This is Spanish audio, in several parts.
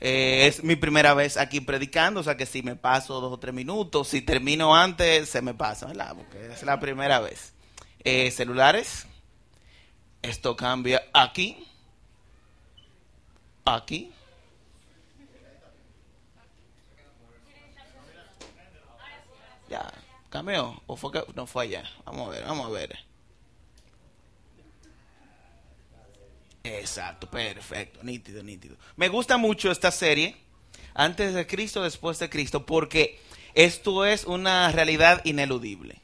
Eh, es mi primera vez aquí predicando, o sea que si me paso dos o tres minutos, si termino antes, se me pasa, ¿verdad? Porque es la primera vez. Eh, celulares, esto cambia aquí, aquí. Ya, cambió, o fue que no fue allá. Vamos a ver, vamos a ver. Exacto, perfecto, nítido, nítido. Me gusta mucho esta serie, antes de Cristo, después de Cristo, porque esto es una realidad ineludible.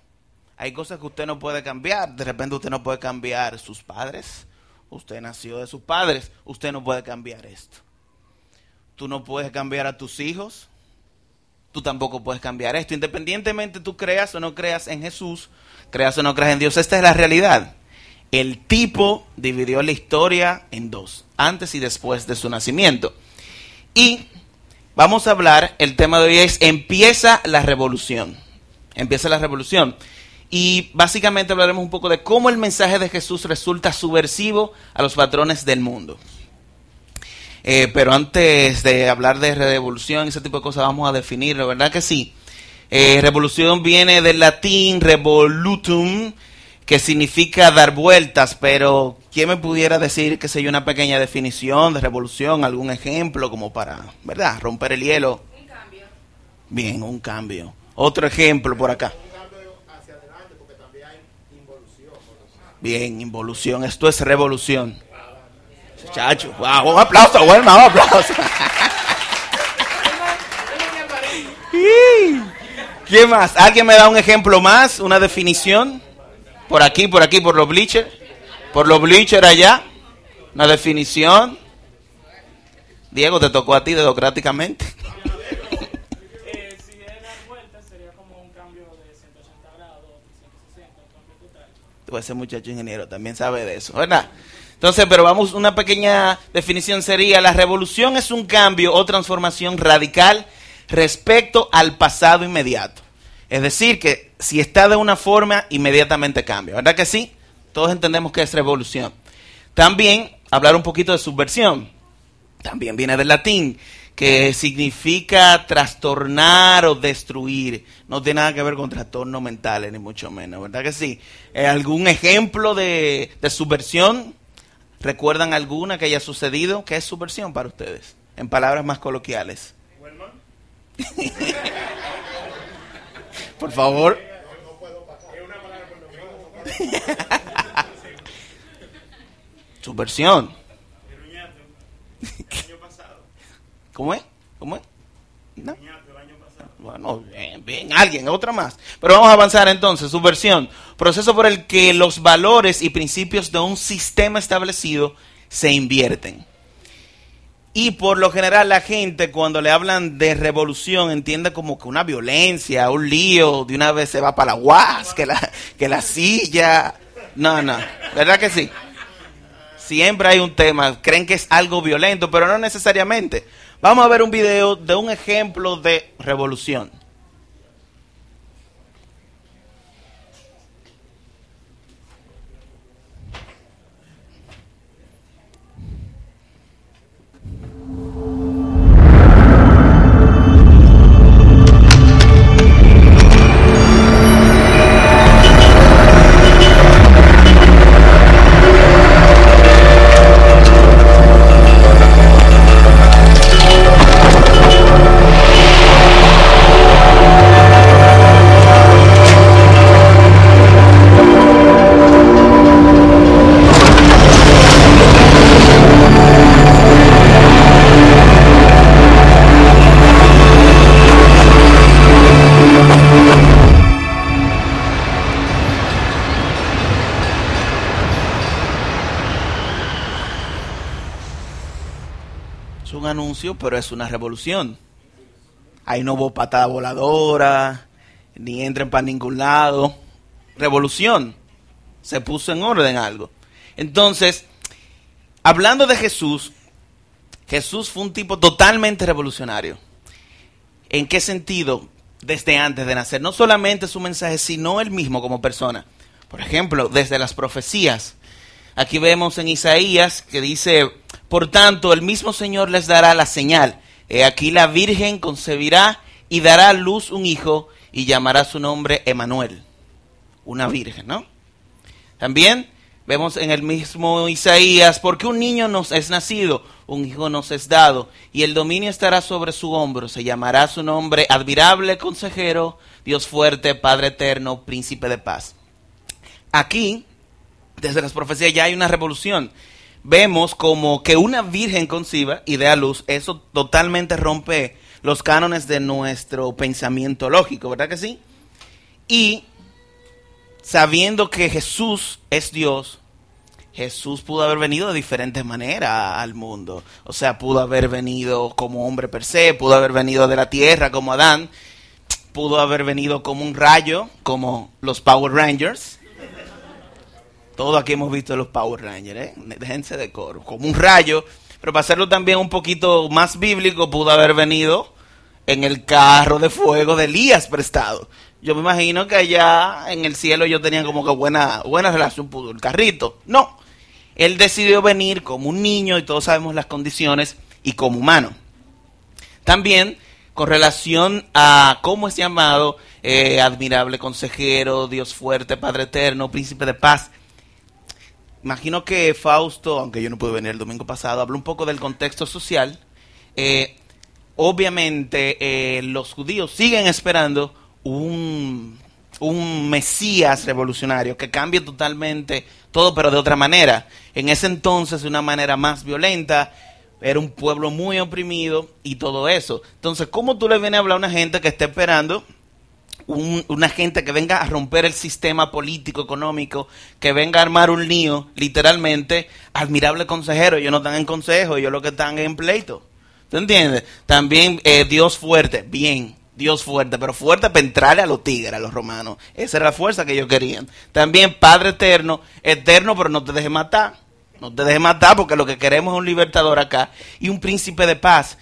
Hay cosas que usted no puede cambiar. De repente usted no puede cambiar sus padres. Usted nació de sus padres. Usted no puede cambiar esto. Tú no puedes cambiar a tus hijos. Tú tampoco puedes cambiar esto. Independientemente tú creas o no creas en Jesús, creas o no creas en Dios, esta es la realidad. El tipo dividió la historia en dos, antes y después de su nacimiento. Y vamos a hablar, el tema de hoy es empieza la revolución. Empieza la revolución. Y básicamente hablaremos un poco de cómo el mensaje de Jesús resulta subversivo a los patrones del mundo. Eh, pero antes de hablar de revolución y ese tipo de cosas, vamos a definirlo, ¿verdad que sí? Eh, revolución viene del latín revolutum, que significa dar vueltas, pero ¿quién me pudiera decir que hay una pequeña definición de revolución, algún ejemplo como para, ¿verdad?, romper el hielo. Un cambio. Bien, un cambio. Otro ejemplo por acá. Bien, involución. Esto es revolución. Chacho, wow, un aplauso, bueno, un aplauso. ¿Quién más? ¿Alguien me da un ejemplo más? ¿Una definición? Por aquí, por aquí, por los bleachers. Por los bleachers allá. Una definición. Diego, te tocó a ti democráticamente. ese muchacho ingeniero también sabe de eso, ¿verdad? Entonces, pero vamos, una pequeña definición sería, la revolución es un cambio o transformación radical respecto al pasado inmediato. Es decir, que si está de una forma, inmediatamente cambia, ¿verdad que sí? Todos entendemos que es revolución. También, hablar un poquito de subversión. También viene del latín que significa trastornar o destruir. No tiene nada que ver con trastornos mentales, ni mucho menos, ¿verdad que sí? Eh, ¿Algún ejemplo de, subversión? ¿Recuerdan alguna que haya sucedido? ¿Qué es subversión para ustedes? En palabras más coloquiales. Por favor. Subversión. ¿Cómo es? ¿Cómo es? ¿No? Bueno, bien, bien, alguien, otra más. Pero vamos a avanzar entonces. Subversión, proceso por el que los valores y principios de un sistema establecido se invierten. Y por lo general la gente cuando le hablan de revolución entiende como que una violencia, un lío, de una vez se va para la guas, que la, que la silla. No, no, ¿verdad que sí? Siempre hay un tema, creen que es algo violento, pero no necesariamente. Vamos a ver un video de un ejemplo de revolución. Pero es una revolución. Ahí no hubo patada voladora, ni entren para ningún lado. Revolución. Se puso en orden algo. Entonces, hablando de Jesús, Jesús fue un tipo totalmente revolucionario. ¿En qué sentido? Desde antes de nacer. No solamente su mensaje, sino él mismo como persona. Por ejemplo, desde las profecías. Aquí vemos en Isaías que dice, por tanto, el mismo Señor les dará la señal. He aquí la Virgen concebirá y dará a luz un hijo y llamará su nombre Emanuel. Una virgen, ¿no? También vemos en el mismo Isaías, porque un niño nos es nacido, un hijo nos es dado, y el dominio estará sobre su hombro, se llamará su nombre admirable consejero, Dios fuerte, Padre eterno, príncipe de paz. Aquí, desde las profecías ya hay una revolución. Vemos como que una virgen conciba y dé a luz, eso totalmente rompe los cánones de nuestro pensamiento lógico, ¿verdad que sí? Y sabiendo que Jesús es Dios, Jesús pudo haber venido de diferentes maneras al mundo. O sea, pudo haber venido como hombre per se, pudo haber venido de la tierra como Adán, pudo haber venido como un rayo, como los Power Rangers. Todos aquí hemos visto los Power Rangers, ¿eh? Déjense de coro. Como un rayo, pero para hacerlo también un poquito más bíblico, pudo haber venido en el carro de fuego de Elías prestado. Yo me imagino que allá en el cielo yo tenía como que buena, buena relación, pudo el carrito. No, él decidió venir como un niño y todos sabemos las condiciones y como humano. También con relación a cómo es llamado eh, admirable consejero, Dios fuerte, Padre eterno, príncipe de paz. Imagino que Fausto, aunque yo no pude venir el domingo pasado, habló un poco del contexto social. Eh, obviamente eh, los judíos siguen esperando un, un Mesías revolucionario que cambie totalmente todo, pero de otra manera. En ese entonces, de una manera más violenta, era un pueblo muy oprimido y todo eso. Entonces, ¿cómo tú le vienes a hablar a una gente que está esperando una gente que venga a romper el sistema político, económico, que venga a armar un lío, literalmente, admirable consejero, ellos no están en consejo, ellos lo que están en pleito. ¿Tú entiendes? También eh, Dios fuerte, bien, Dios fuerte, pero fuerte para entrarle a los tigres, a los romanos. Esa era la fuerza que ellos querían. También Padre eterno, eterno, pero no te dejes matar. No te dejes matar porque lo que queremos es un libertador acá y un príncipe de paz.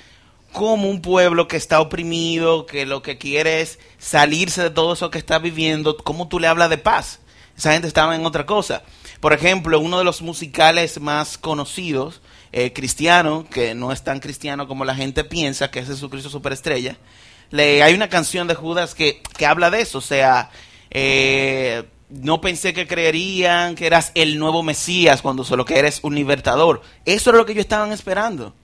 Como un pueblo que está oprimido, que lo que quiere es salirse de todo eso que está viviendo, ¿cómo tú le hablas de paz? Esa gente estaba en otra cosa. Por ejemplo, uno de los musicales más conocidos, eh, cristiano, que no es tan cristiano como la gente piensa, que es Jesucristo Superestrella, le, hay una canción de Judas que, que habla de eso, o sea, eh, no pensé que creerían que eras el nuevo Mesías cuando solo que eres un libertador. Eso era lo que ellos estaban esperando.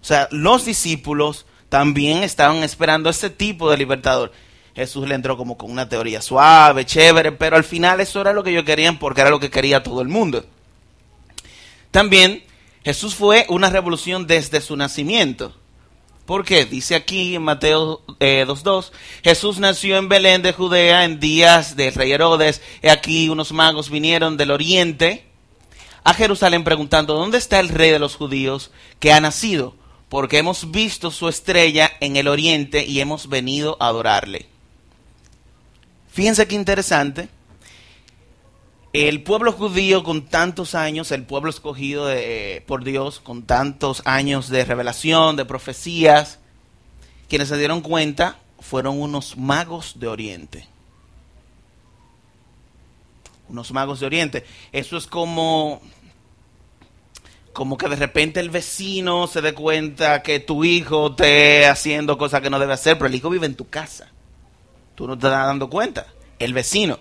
O sea, los discípulos también estaban esperando ese tipo de libertador. Jesús le entró como con una teoría suave, chévere, pero al final eso era lo que ellos querían porque era lo que quería todo el mundo. También Jesús fue una revolución desde su nacimiento. ¿Por qué? Dice aquí en Mateo 2.2, eh, Jesús nació en Belén de Judea en días del rey Herodes. Y aquí unos magos vinieron del oriente a Jerusalén preguntando, ¿dónde está el rey de los judíos que ha nacido? Porque hemos visto su estrella en el oriente y hemos venido a adorarle. Fíjense qué interesante. El pueblo judío con tantos años, el pueblo escogido por Dios, con tantos años de revelación, de profecías, quienes se dieron cuenta fueron unos magos de Oriente. Unos magos de Oriente. Eso es como, como que de repente el vecino se dé cuenta que tu hijo esté haciendo cosas que no debe hacer, pero el hijo vive en tu casa. Tú no te estás dando cuenta. El vecino.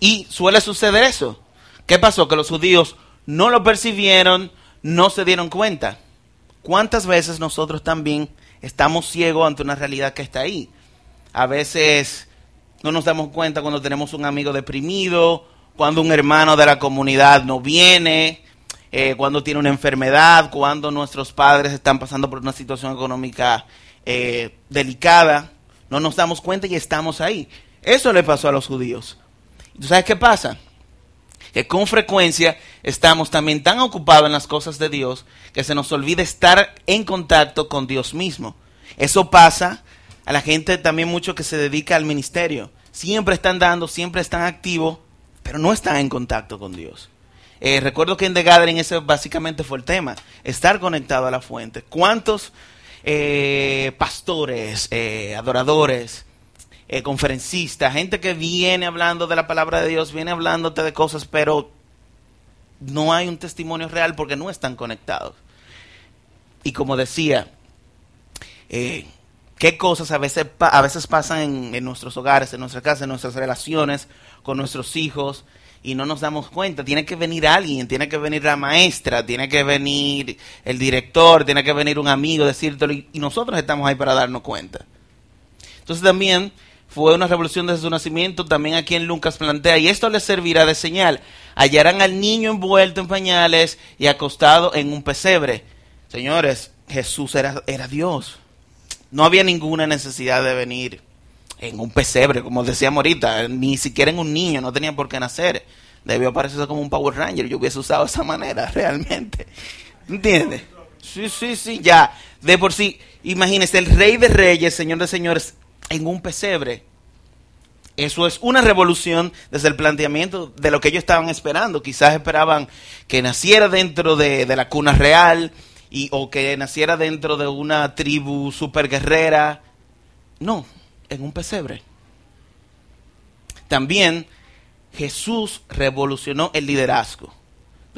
Y suele suceder eso. ¿Qué pasó? Que los judíos no lo percibieron, no se dieron cuenta. ¿Cuántas veces nosotros también estamos ciegos ante una realidad que está ahí? A veces no nos damos cuenta cuando tenemos un amigo deprimido, cuando un hermano de la comunidad no viene, eh, cuando tiene una enfermedad, cuando nuestros padres están pasando por una situación económica eh, delicada. No nos damos cuenta y estamos ahí. Eso le pasó a los judíos. ¿Tú sabes qué pasa? Que con frecuencia estamos también tan ocupados en las cosas de Dios que se nos olvida estar en contacto con Dios mismo. Eso pasa a la gente también mucho que se dedica al ministerio. Siempre están dando, siempre están activos, pero no están en contacto con Dios. Eh, recuerdo que en The Gathering ese básicamente fue el tema, estar conectado a la fuente. ¿Cuántos eh, pastores, eh, adoradores, conferencistas, gente que viene hablando de la palabra de Dios, viene hablándote de cosas, pero no hay un testimonio real porque no están conectados. Y como decía, qué cosas a veces, a veces pasan en, en nuestros hogares, en nuestras casas, en nuestras relaciones con nuestros hijos y no nos damos cuenta. Tiene que venir alguien, tiene que venir la maestra, tiene que venir el director, tiene que venir un amigo, decírtelo y, y nosotros estamos ahí para darnos cuenta. Entonces también fue una revolución desde su nacimiento, también aquí en Lucas plantea, y esto les servirá de señal. Hallarán al niño envuelto en pañales y acostado en un pesebre. Señores, Jesús era, era Dios. No había ninguna necesidad de venir en un pesebre, como decíamos ahorita, ni siquiera en un niño, no tenía por qué nacer. Debió parecerse como un Power Ranger, yo hubiese usado esa manera, realmente. ¿Entiendes? Sí, sí, sí, ya. De por sí, imagínese, el rey de reyes, señor de señores, en un pesebre. Eso es una revolución desde el planteamiento de lo que ellos estaban esperando. Quizás esperaban que naciera dentro de, la cuna real y, o que naciera dentro de una tribu super guerrera. No, en un pesebre. También Jesús revolucionó el liderazgo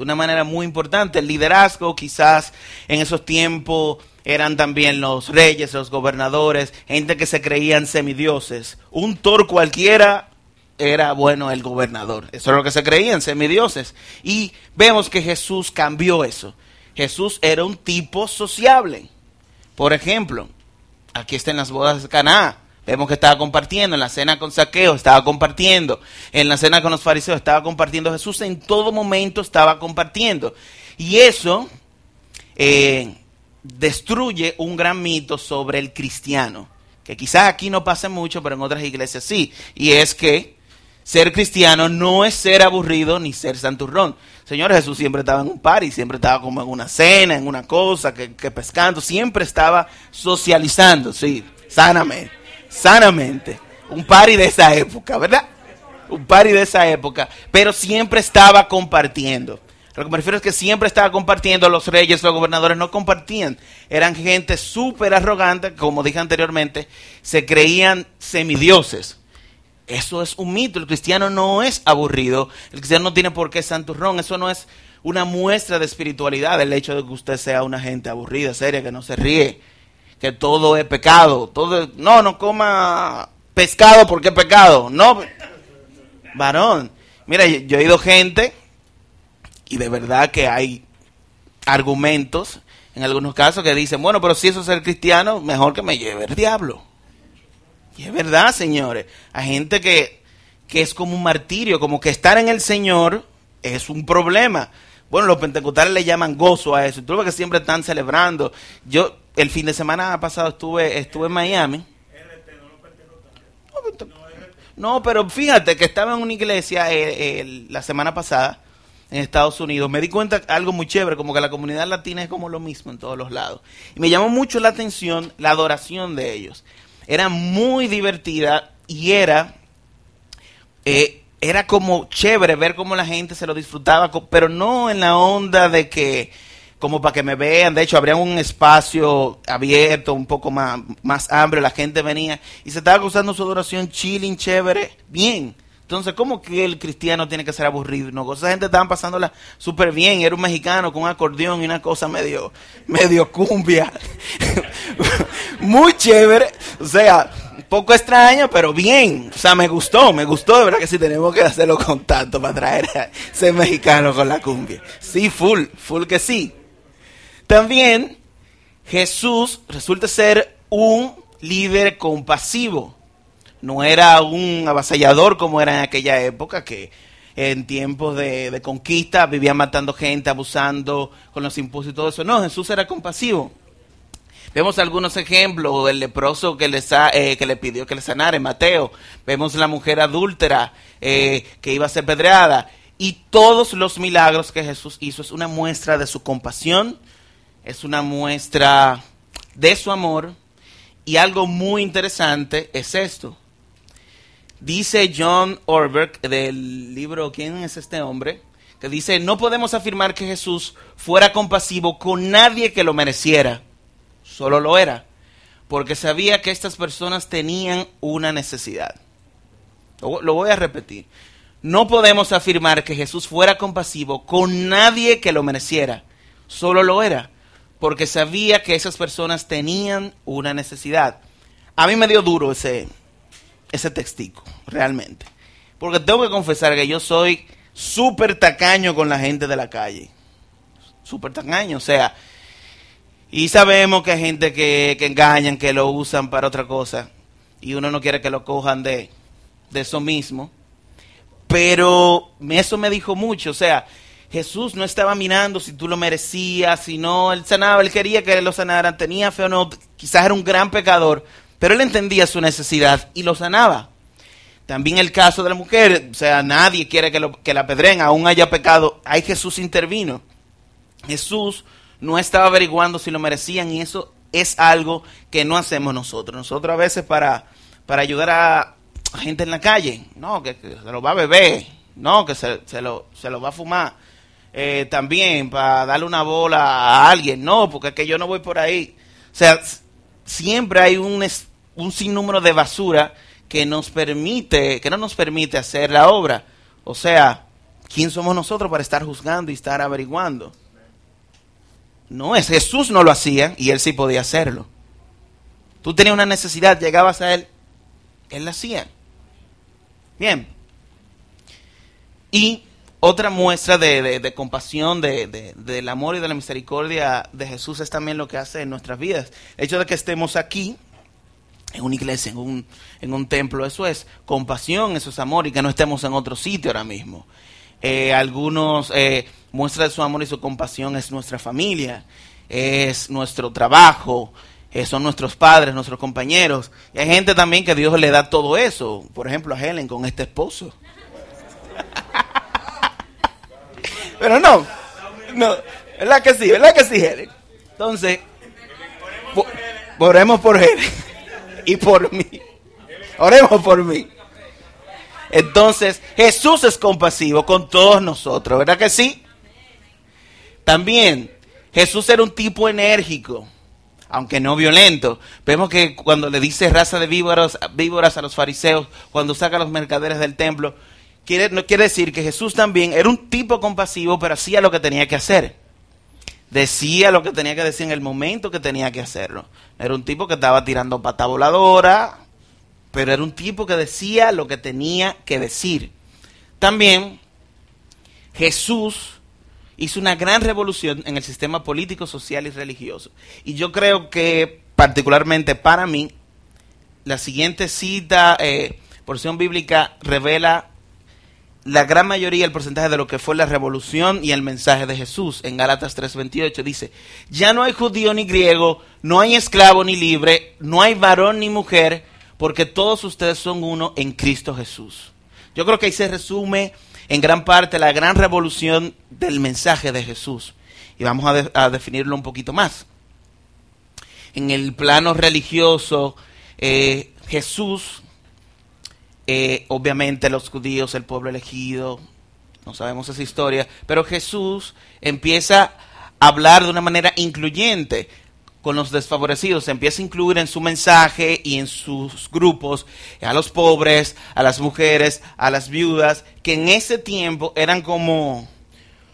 de una manera muy importante. El liderazgo quizás en esos tiempos eran también los reyes, los gobernadores, gente que se creían semidioses. Un Thor cualquiera era, bueno, el gobernador. Eso es lo que se creían, semidioses. Y vemos que Jesús cambió eso. Jesús era un tipo sociable. Por ejemplo, aquí está en las bodas de Caná. Vemos que estaba compartiendo, en la cena con Saqueo estaba compartiendo, en la cena con los fariseos estaba compartiendo. Jesús en todo momento estaba compartiendo. Y eso eh, destruye un gran mito sobre el cristiano, que quizás aquí no pase mucho, pero en otras iglesias sí. Y es que ser cristiano no es ser aburrido ni ser santurrón. Señor Jesús siempre estaba en un par y siempre estaba como en una cena, en una cosa, que, que pescando, siempre estaba socializando, sí, sanamente, sanamente. Un party de esa época, ¿verdad? Un party de esa época, pero siempre estaba compartiendo. Lo que me refiero es que siempre estaba compartiendo, los reyes, los gobernadores no compartían. Eran gente súper arrogante, como dije anteriormente, se creían semidioses. Eso es un mito. El cristiano no es aburrido. El cristiano no tiene por qué santurrón. Eso no es una muestra de espiritualidad. El hecho de que usted sea una gente aburrida, seria, que no se ríe, que todo es pecado. Todo no, no coma pescado porque es pecado. No, varón. Mira, yo, he oído gente y de verdad que hay argumentos en algunos casos que dicen, bueno, pero si eso es ser cristiano, mejor que me lleve el diablo. Y es verdad, señores. Hay gente que, que es como un martirio, como que estar en el Señor es un problema. Bueno, los pentecostales le llaman gozo a eso. Tú ves que siempre están celebrando. Yo el fin de semana pasado estuve, estuve en Miami. No, pero fíjate que estaba en una iglesia eh, la semana pasada en Estados Unidos. Me di cuenta algo muy chévere, como que la comunidad latina es como lo mismo en todos los lados. Y me llamó mucho la atención la adoración de ellos. Era muy divertida y era eh, era como chévere ver cómo la gente se lo disfrutaba, pero no en la onda de que, como para que me vean, de hecho, habría un espacio abierto, un poco más, más amplio, la gente venía y se estaba gozando su adoración chilling, chévere, bien. Entonces, ¿cómo que el cristiano tiene que ser aburrido? No, esa gente estaban pasándola súper bien. Era un mexicano con un acordeón y una cosa medio, medio cumbia. Muy chévere. O sea, poco extraño, pero bien. O sea, me gustó, me gustó. De verdad que sí tenemos que hacerlo con tanto para traer a ese mexicano con la cumbia. Sí, full, full que sí. También Jesús resulta ser un líder compasivo. No era un avasallador como era en aquella época, que en tiempos de, conquista vivían matando gente, abusando con los impuestos y todo eso. No, Jesús era compasivo. Vemos algunos ejemplos, el leproso que le, eh, pidió que le sanara en Mateo. Vemos la mujer adúltera eh, que iba a ser pedreada. Y todos los milagros que Jesús hizo es una muestra de su compasión, es una muestra de su amor. Y algo muy interesante es esto. Dice John Orberg del libro ¿Quién es este hombre? Que dice, no podemos afirmar que Jesús fuera compasivo con nadie que lo mereciera. Solo lo era. Porque sabía que estas personas tenían una necesidad. Lo, voy a repetir. No podemos afirmar que Jesús fuera compasivo con nadie que lo mereciera. Solo lo era. Porque sabía que esas personas tenían una necesidad. A mí me dio duro ese, ese textico, realmente. Porque tengo que confesar que yo soy súper tacaño con la gente de la calle. Súper tacaño, o sea. Y sabemos que hay gente que, que engañan, que lo usan para otra cosa. Y uno no quiere que lo cojan de, de eso mismo. Pero eso me dijo mucho, o sea, Jesús no estaba mirando si tú lo merecías, si no, él sanaba, él quería que lo sanaran, tenía fe o no, quizás era un gran pecador, pero él entendía su necesidad y lo sanaba. También el caso de la mujer, o sea, nadie quiere que, lo, que la pedren, aún haya pecado, ahí Jesús intervino. Jesús no estaba averiguando si lo merecían y eso es algo que no hacemos nosotros. Nosotros a veces para, para ayudar a gente en la calle, no, que, que se lo va a beber, no, que se, se, lo, se lo va a fumar eh, también para darle una bola a alguien. No, porque es que yo no voy por ahí. O sea, siempre hay un, un sinnúmero de basura que nos permite, que no nos permite hacer la obra. O sea, ¿quién somos nosotros para estar juzgando y estar averiguando? No es, Jesús no lo hacía y él sí podía hacerlo. Tú tenías una necesidad, llegabas a él, él la hacía. Bien. Y otra muestra de, compasión, de, del amor y de la misericordia de Jesús es también lo que hace en nuestras vidas. El hecho de que estemos aquí, en una iglesia, en un, en un templo, eso es compasión, eso es amor y que no estemos en otro sitio ahora mismo. Eh, algunos eh, muestran de su amor y su compasión es nuestra familia, es nuestro trabajo, eh, son nuestros padres, nuestros compañeros. Y hay gente también que Dios le da todo eso. Por ejemplo, a Helen con este esposo. Pero no, no, ¿verdad que sí? ¿Verdad que sí, Helen? Entonces, oremos por Helen y por mí. Oremos por mí. Entonces, Jesús es compasivo con todos nosotros, ¿verdad que sí? También, Jesús era un tipo enérgico, aunque no violento. Vemos que cuando le dice raza de víboras, víboras a los fariseos, cuando saca a los mercaderes del templo, quiere, no quiere decir que Jesús también era un tipo compasivo, pero hacía lo que tenía que hacer. Decía lo que tenía que decir en el momento que tenía que hacerlo. Era un tipo que estaba tirando pata voladora, pero era un tipo que decía lo que tenía que decir. También Jesús hizo una gran revolución en el sistema político, social y religioso. Y yo creo que particularmente para mí, la siguiente cita, eh, porción bíblica, revela la gran mayoría, el porcentaje de lo que fue la revolución y el mensaje de Jesús. En Gálatas 3:28 dice, ya no hay judío ni griego, no hay esclavo ni libre, no hay varón ni mujer, porque todos ustedes son uno en Cristo Jesús. Yo creo que ahí se resume en gran parte la gran revolución del mensaje de Jesús. Y vamos a, a definirlo un poquito más. En el plano religioso, eh, Jesús eh, obviamente los judíos, el pueblo elegido, no sabemos esa historia, pero Jesús empieza a hablar de una manera incluyente con los desfavorecidos, se empieza a incluir en su mensaje y en sus grupos a los pobres, a las mujeres, a las viudas, que en ese tiempo eran como,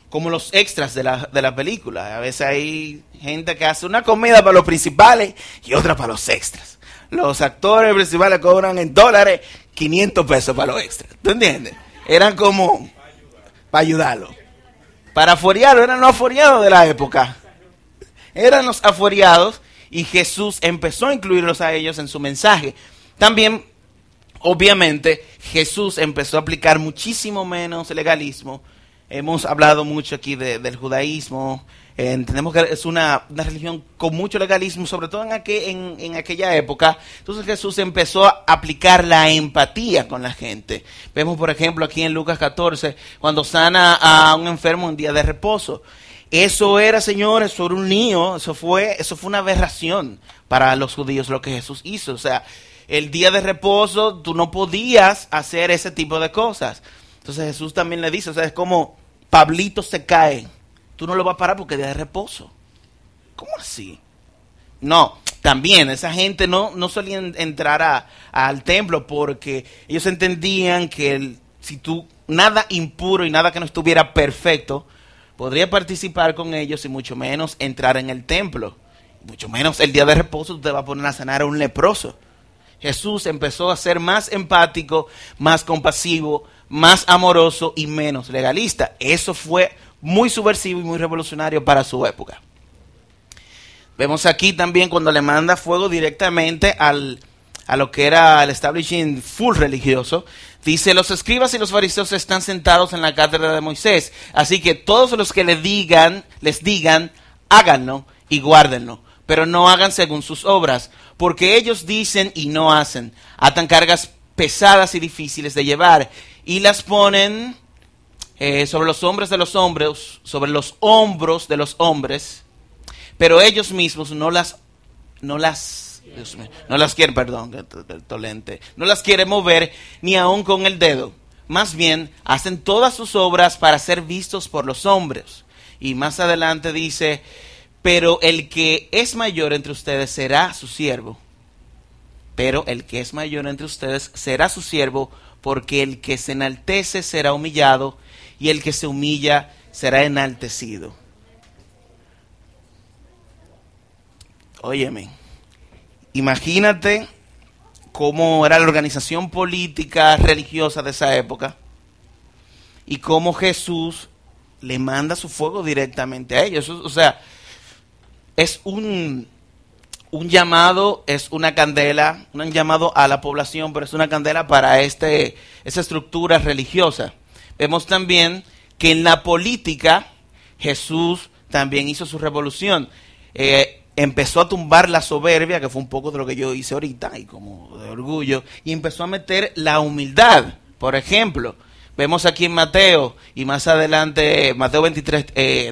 como los extras de la, de la película. A veces hay gente que hace una comida para los principales y otra para los extras. Los actores principales cobran en dólares 500 pesos para los extras. ¿Tú entiendes? Eran como para ayudarlo. Para afuerearlo, eran los afuereados de la época. Eran los afuereados y Jesús empezó a incluirlos a ellos en su mensaje. También, obviamente, Jesús empezó a aplicar muchísimo menos legalismo. Hemos hablado mucho aquí del judaísmo, entendemos que es una, religión con mucho legalismo, sobre todo en, en, aquella época. Entonces Jesús empezó a aplicar la empatía con la gente. Vemos, por ejemplo, aquí en Lucas 14, cuando sana a un enfermo en día de reposo. Eso era, señores, sobre un niño, eso fue, eso fue una aberración para los judíos lo que Jesús hizo. O sea, el día de reposo tú no podías hacer ese tipo de cosas. Entonces Jesús también le dice, o sea, es como Pablito se cae tú no lo vas a parar porque es de reposo. ¿Cómo así? No, también esa gente no, no solían entrar al templo porque ellos entendían que si tú, nada impuro y nada que no estuviera perfecto podría participar con ellos y mucho menos entrar en el templo. Mucho menos el día de reposo usted va a poner a sanar a un leproso. Jesús empezó a ser más empático, más compasivo, más amoroso y menos legalista. Eso fue muy subversivo y muy revolucionario para su época. Vemos aquí también cuando le manda fuego directamente al, a lo que era el establishing full religioso. Dice, los escribas y los fariseos están sentados en la cátedra de Moisés. Así que todos los que le digan, les digan, háganlo y guárdenlo. Pero no hagan según sus obras, porque ellos dicen y no hacen. Atan cargas pesadas y difíciles de llevar y las ponen eh, sobre los hombros de los hombres, sobre los hombros de los hombres pero ellos mismos no las, no las, no las quieren, perdón, tolente, no las quieren mover ni aún con el dedo. Más bien, hacen todas sus obras para ser vistos por los hombres. Y más adelante dice, pero el que es mayor entre ustedes será su siervo. Pero el que es mayor entre ustedes será su siervo, porque el que se enaltece será humillado, y el que se humilla será enaltecido. Óyeme, imagínate cómo era la organización política religiosa de esa época y cómo Jesús le manda su fuego directamente a ellos. O sea, es un, un llamado, es una candela, un llamado a la población, pero es una candela para este, esa estructura religiosa. Vemos también que en la política Jesús también hizo su revolución. Eh, empezó a tumbar la soberbia, que fue un poco de lo que yo hice ahorita, y como de orgullo, y empezó a meter la humildad. Por ejemplo, vemos aquí en Mateo, y más adelante, Mateo 23,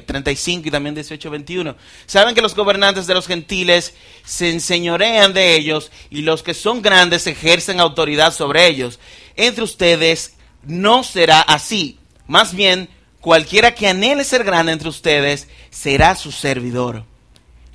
35 eh, y también 18, 21, saben que los gobernantes de los gentiles se enseñorean de ellos, y los que son grandes ejercen autoridad sobre ellos. Entre ustedes no será así. Más bien, cualquiera que anhele ser grande entre ustedes será su servidor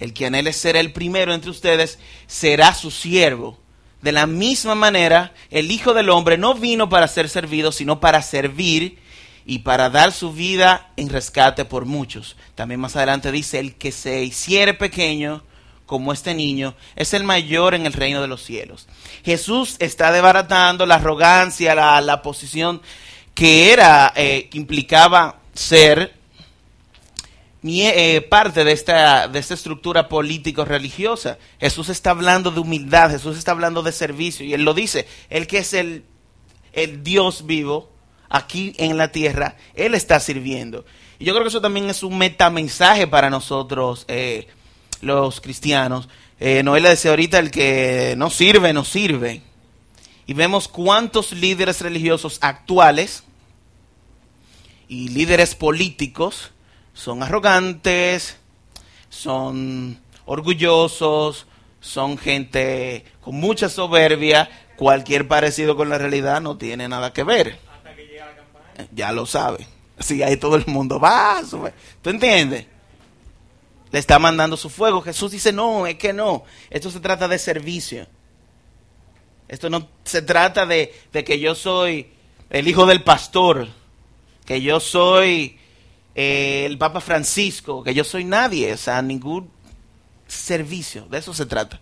el que anhele ser el primero entre ustedes será su siervo. De la misma manera, el Hijo del Hombre no vino para ser servido, sino para servir y para dar su vida en rescate por muchos. También más adelante dice, el que se hiciere pequeño como este niño es el mayor en el reino de los cielos. Jesús está desbaratando la arrogancia, la, posición que era, eh, que implicaba ser eh, parte de esta, de esta estructura político-religiosa. Jesús está hablando de humildad, Jesús está hablando de servicio, y Él lo dice, Él que es el, el Dios vivo aquí en la tierra, Él está sirviendo. Y yo creo que eso también es un metamensaje para nosotros, eh, los cristianos. Eh, Noel le decía ahorita, el que no sirve, no sirve. Y vemos cuántos líderes religiosos actuales y líderes políticos son arrogantes, son orgullosos, son gente con mucha soberbia. Cualquier parecido con la realidad no tiene nada que ver. Hasta que llega la campaña. Ya lo sabe. Si ahí todo el mundo va. ¿Tú entiendes? Le está mandando su fuego. Jesús dice, no, es que no. Esto se trata de servicio. Esto no se trata de, de que yo soy el hijo del pastor, que yo soy eh, el Papa Francisco, que yo soy nadie, o sea, ningún servicio, de eso se trata.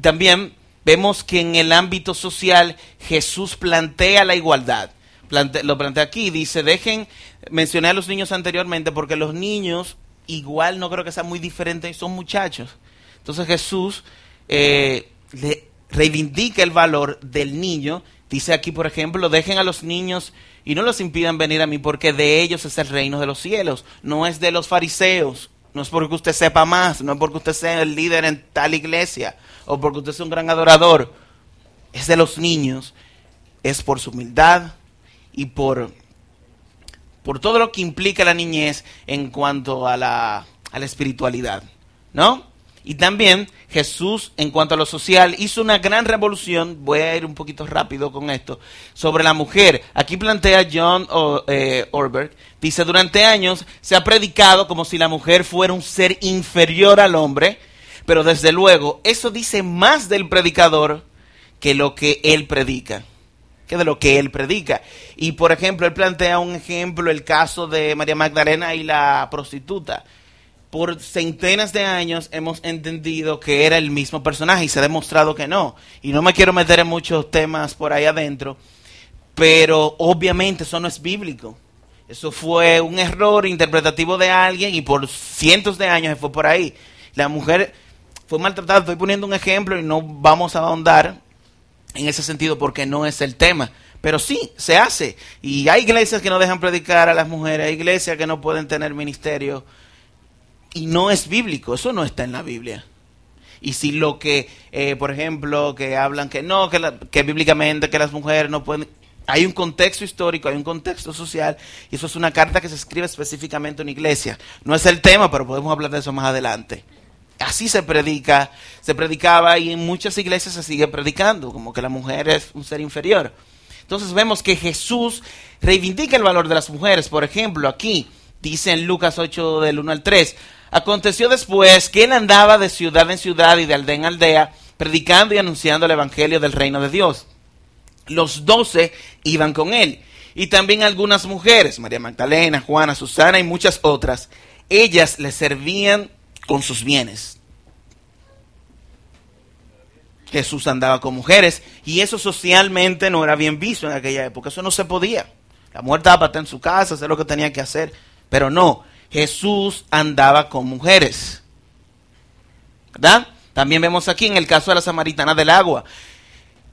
También vemos que en el ámbito social Jesús plantea la igualdad. lo plantea aquí, dice, dejen, mencioné a los niños anteriormente, porque los niños igual no creo que sean muy diferentes, son muchachos. Entonces Jesús eh, le reivindica el valor del niño. Dice aquí, por ejemplo, dejen a los niños y no los impidan venir a mí porque de ellos es el reino de los cielos, no es de los fariseos, no es porque usted sepa más, no es porque usted sea el líder en tal iglesia o porque usted sea un gran adorador, es de los niños, es por su humildad y por, por todo lo que implica la niñez en cuanto a la, a la espiritualidad, ¿no? Y también Jesús, en cuanto a lo social, hizo una gran revolución, voy a ir un poquito rápido con esto, sobre la mujer. Aquí plantea John eh, Orberg, dice, durante años se ha predicado como si la mujer fuera un ser inferior al hombre, pero desde luego eso dice más del predicador que lo que él predica. Que de lo que él predica. Y por ejemplo, él plantea un ejemplo, el caso de María Magdalena y la prostituta. Por centenas de años hemos entendido que era el mismo personaje y se ha demostrado que no. Y no me quiero meter en muchos temas por ahí adentro, pero obviamente eso no es bíblico. Eso fue un error interpretativo de alguien y por cientos de años se fue por ahí. La mujer fue maltratada, estoy poniendo un ejemplo y no vamos a ahondar en ese sentido porque no es el tema. Pero sí, se hace. Y hay iglesias que no dejan predicar a las mujeres, hay iglesias que no pueden tener ministerio. Y no es bíblico, eso no está en la Biblia. Y si lo que, eh, por ejemplo, que hablan que no, que, que bíblicamente que las mujeres no pueden hay un contexto histórico, hay un contexto social, y eso es una carta que se escribe específicamente en una iglesia. No es el tema, pero podemos hablar de eso más adelante. Así se predica, se predicaba y en muchas iglesias se sigue predicando, como que la mujer es un ser inferior. Entonces vemos que Jesús reivindica el valor de las mujeres. Por ejemplo, aquí dice en Lucas 8 del 1 al 3, aconteció después que él andaba de ciudad en ciudad y de aldea en aldea, predicando y anunciando el Evangelio del reino de Dios los doce iban con él. Y también algunas mujeres, María Magdalena, Juana, Susana y muchas otras, ellas le servían con sus bienes. Jesús andaba con mujeres y eso socialmente no era bien visto en aquella época, eso no se podía. La mujer estaba para estar en su casa, hacer lo que tenía que hacer, pero no, Jesús andaba con mujeres. ¿Verdad? También vemos aquí en el caso de la samaritana del agua.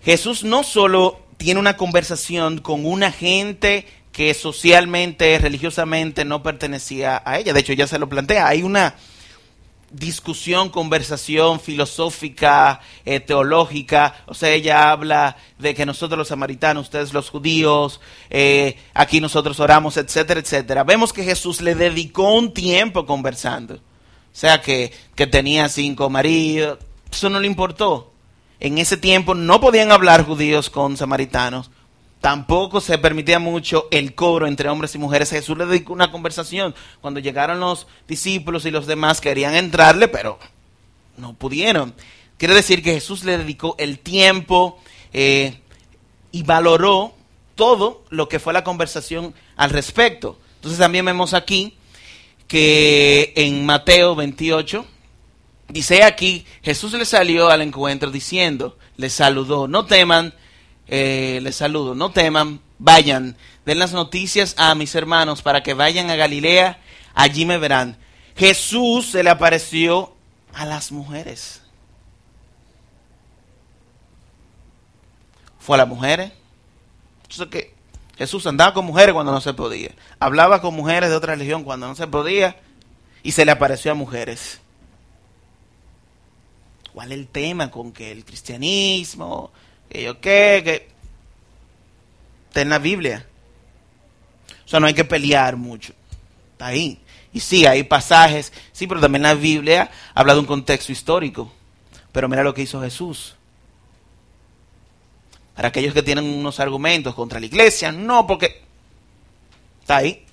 Jesús no solo tiene una conversación con una gente que socialmente, religiosamente no pertenecía a ella. De hecho, ya se lo plantea. Hay una discusión, conversación filosófica, eh, teológica. O sea, ella habla de que nosotros los samaritanos, ustedes los judíos, eh, aquí nosotros oramos, etcétera, etcétera. Vemos que Jesús le dedicó un tiempo conversando. O sea, que, que tenía cinco maridos. Eso no le importó en ese tiempo no podían hablar judíos con samaritanos. Tampoco se permitía mucho el coro entre hombres y mujeres. Jesús le dedicó una conversación. Cuando llegaron los discípulos y los demás querían entrarle, pero no pudieron. Quiere decir que Jesús le dedicó el tiempo eh, y valoró todo lo que fue la conversación al respecto. Entonces también vemos aquí que en Mateo 28, Dice aquí, Jesús le salió al encuentro diciendo, le saludó, no teman, eh, les saludo, no teman, vayan, den las noticias a mis hermanos para que vayan a Galilea, allí me verán. Jesús se le apareció a las mujeres. Fue a las mujeres. Entonces Jesús andaba con mujeres cuando no se podía. Hablaba con mujeres de otra religión cuando no se podía. Y se le apareció a mujeres. ¿Cuál es el tema con que el cristianismo, que yo qué, que está en la Biblia? O sea, no hay que pelear mucho. Está ahí. Y sí, hay pasajes, sí, pero también la Biblia habla de un contexto histórico. Pero mira lo que hizo Jesús. Para aquellos que tienen unos argumentos contra la iglesia, no, porque está ahí.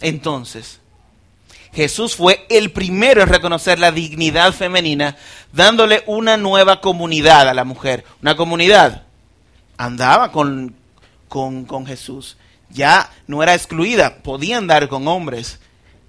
Entonces, Jesús fue el primero en reconocer la dignidad femenina, dándole una nueva comunidad a la mujer. Una comunidad. Andaba con, con, Jesús. Ya no era excluida, podía andar con hombres,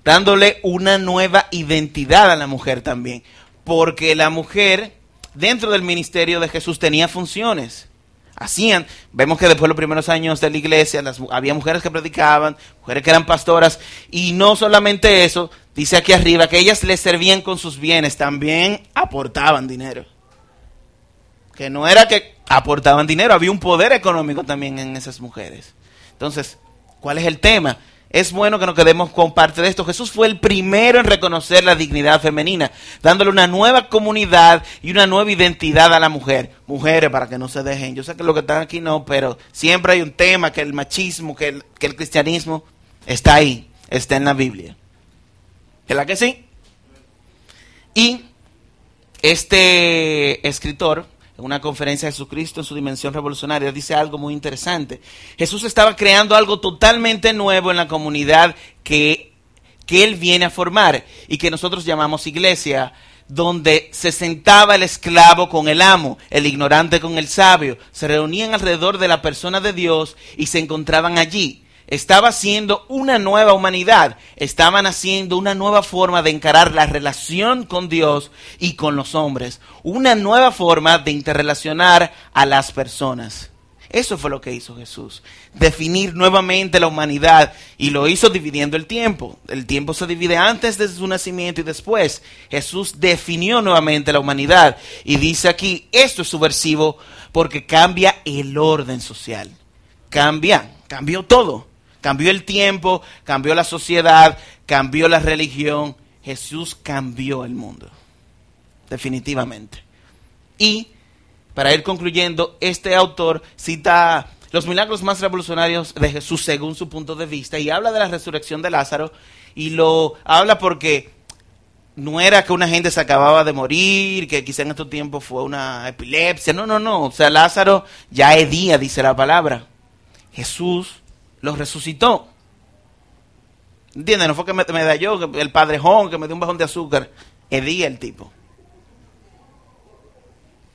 dándole una nueva identidad a la mujer también. Porque la mujer, dentro del ministerio de Jesús, tenía funciones hacían. Vemos que después de los primeros años de la iglesia había mujeres que predicaban, mujeres que eran pastoras, y no solamente eso, dice aquí arriba que ellas les servían con sus bienes, también aportaban dinero. Que no era que aportaban dinero, había un poder económico también en esas mujeres. Entonces, ¿cuál es el tema? es bueno que nos quedemos con parte de esto. Jesús fue el primero en reconocer la dignidad femenina, dándole una nueva comunidad y una nueva identidad a la mujer. Mujeres, para que no se dejen. Yo sé que lo que están aquí no, pero siempre hay un tema que el machismo, que el, que el cristianismo está ahí, está en la Biblia. ¿Es que sí? Y este escritor, en una conferencia de Jesucristo en su dimensión revolucionaria, dice algo muy interesante. Jesús estaba creando algo totalmente nuevo en la comunidad que, que Él viene a formar y que nosotros llamamos iglesia. donde se sentaba el esclavo con el amo, el ignorante con el sabio, se reunían alrededor de la persona de Dios y se encontraban allí. Estaba haciendo una nueva humanidad, estaban haciendo una nueva forma de encarar la relación con Dios y con los hombres, una nueva forma de interrelacionar a las personas. Eso fue lo que hizo Jesús, definir nuevamente la humanidad y lo hizo dividiendo el tiempo. El tiempo se divide antes de su nacimiento y después. Jesús definió nuevamente la humanidad y dice aquí, esto es subversivo porque cambia el orden social. Cambia, cambió todo. Cambió el tiempo, cambió la sociedad, cambió la religión. Jesús cambió el mundo. Definitivamente. Y para ir concluyendo, este autor cita los milagros más revolucionarios de Jesús según su punto de vista y habla de la resurrección de Lázaro y lo habla porque no era que una gente se acababa de morir, que quizá en estos tiempos fue una epilepsia, no, no, no, o sea, Lázaro ya es día, dice la palabra. Jesús lo resucitó. ¿Entiendes? No fue que me, da yo, el padrejón, que me dio un bajón de azúcar. Es día el tipo.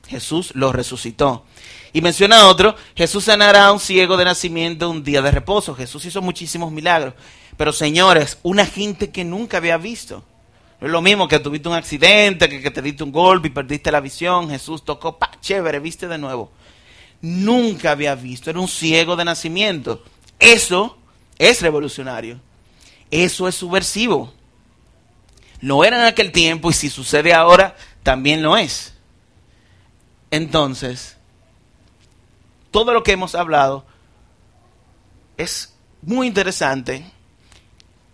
Jesús lo resucitó. Y menciona otro, Jesús sanará a un ciego de nacimiento un día de reposo. Jesús hizo muchísimos milagros. Pero señores, una gente que nunca había visto. No es lo mismo que tuviste un accidente, que, que te diste un golpe y perdiste la visión. Jesús tocó, pa, chévere, viste de nuevo. Nunca había visto, era un ciego de nacimiento. Eso es revolucionario. Eso es subversivo. Lo era en aquel tiempo y si sucede ahora, también lo es. Entonces, todo lo que hemos hablado es muy interesante,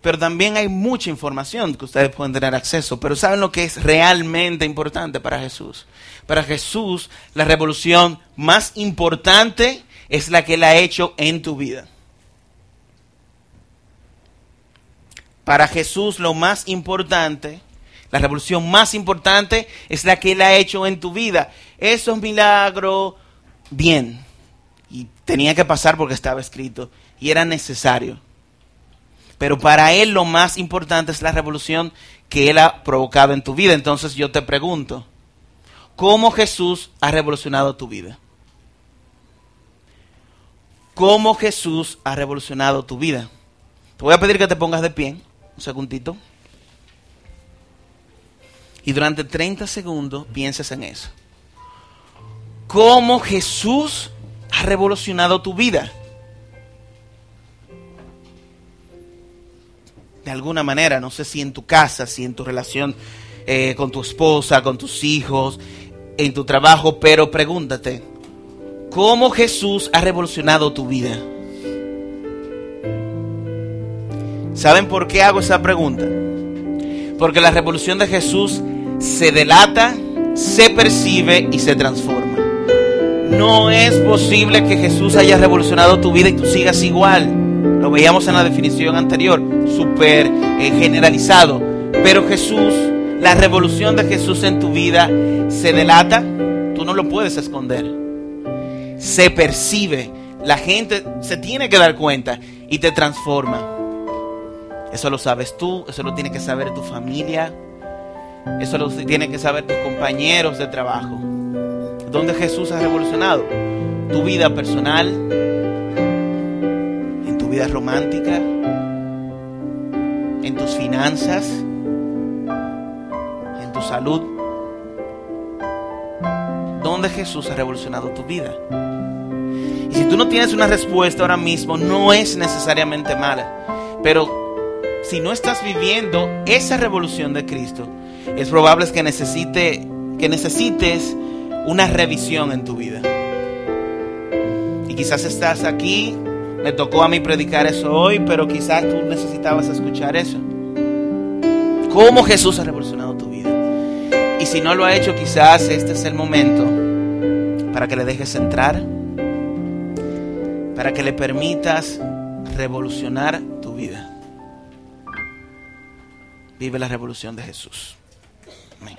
pero también hay mucha información que ustedes pueden tener acceso. Pero ¿saben lo que es realmente importante para Jesús? Para Jesús, la revolución más importante es la que Él ha hecho en tu vida. Para Jesús, lo más importante la revolución más importante es la que Él ha hecho en tu vida. Esos milagros, bien. Y tenía que pasar porque estaba escrito. Y era necesario. Pero para Él lo más importante es la revolución que Él ha provocado en tu vida. Entonces yo te pregunto, ¿cómo Jesús ha revolucionado tu vida? ¿Cómo Jesús ha revolucionado tu vida? Te voy a pedir que te pongas de pie, un segundito y durante 30 segundos pienses en eso. ¿Cómo Jesús ha revolucionado tu vida? De alguna manera, no sé si en tu casa, si en tu relación eh, con tu esposa, con tus hijos, en tu trabajo, pero pregúntate, ¿cómo Jesús ha revolucionado tu vida? ¿Saben por qué hago esa pregunta? Porque la revolución de Jesús se delata, se percibe y se transforma. No es posible que Jesús haya revolucionado tu vida y tú sigas igual. Lo veíamos en la definición anterior, súper eh, generalizado. Pero Jesús, la revolución de Jesús en tu vida se delata, tú no lo puedes esconder. Se percibe, la gente se tiene que dar cuenta y te transforma. Eso lo sabes tú, eso lo tiene que saber tu familia, eso lo tienen que saber tus compañeros de trabajo. ¿Dónde Jesús ha revolucionado? Tu vida personal, en tu vida romántica, en tus finanzas, en tu salud. ¿Dónde Jesús ha revolucionado tu vida? Y si tú no tienes una respuesta ahora mismo, no es necesariamente mala. Pero si no estás viviendo esa revolución de Cristo, es probable que, necesite, que necesites una revisión en tu vida. Y quizás estás aquí, me tocó a mí predicar eso hoy, pero quizás tú necesitabas escuchar eso. ¿Cómo Jesús ha revolucionado tu vida? Y si no lo ha hecho, quizás este es el momento para que le dejes entrar, para que le permitas revolucionar tu vida. Vive la revolución de Jesús. Amém.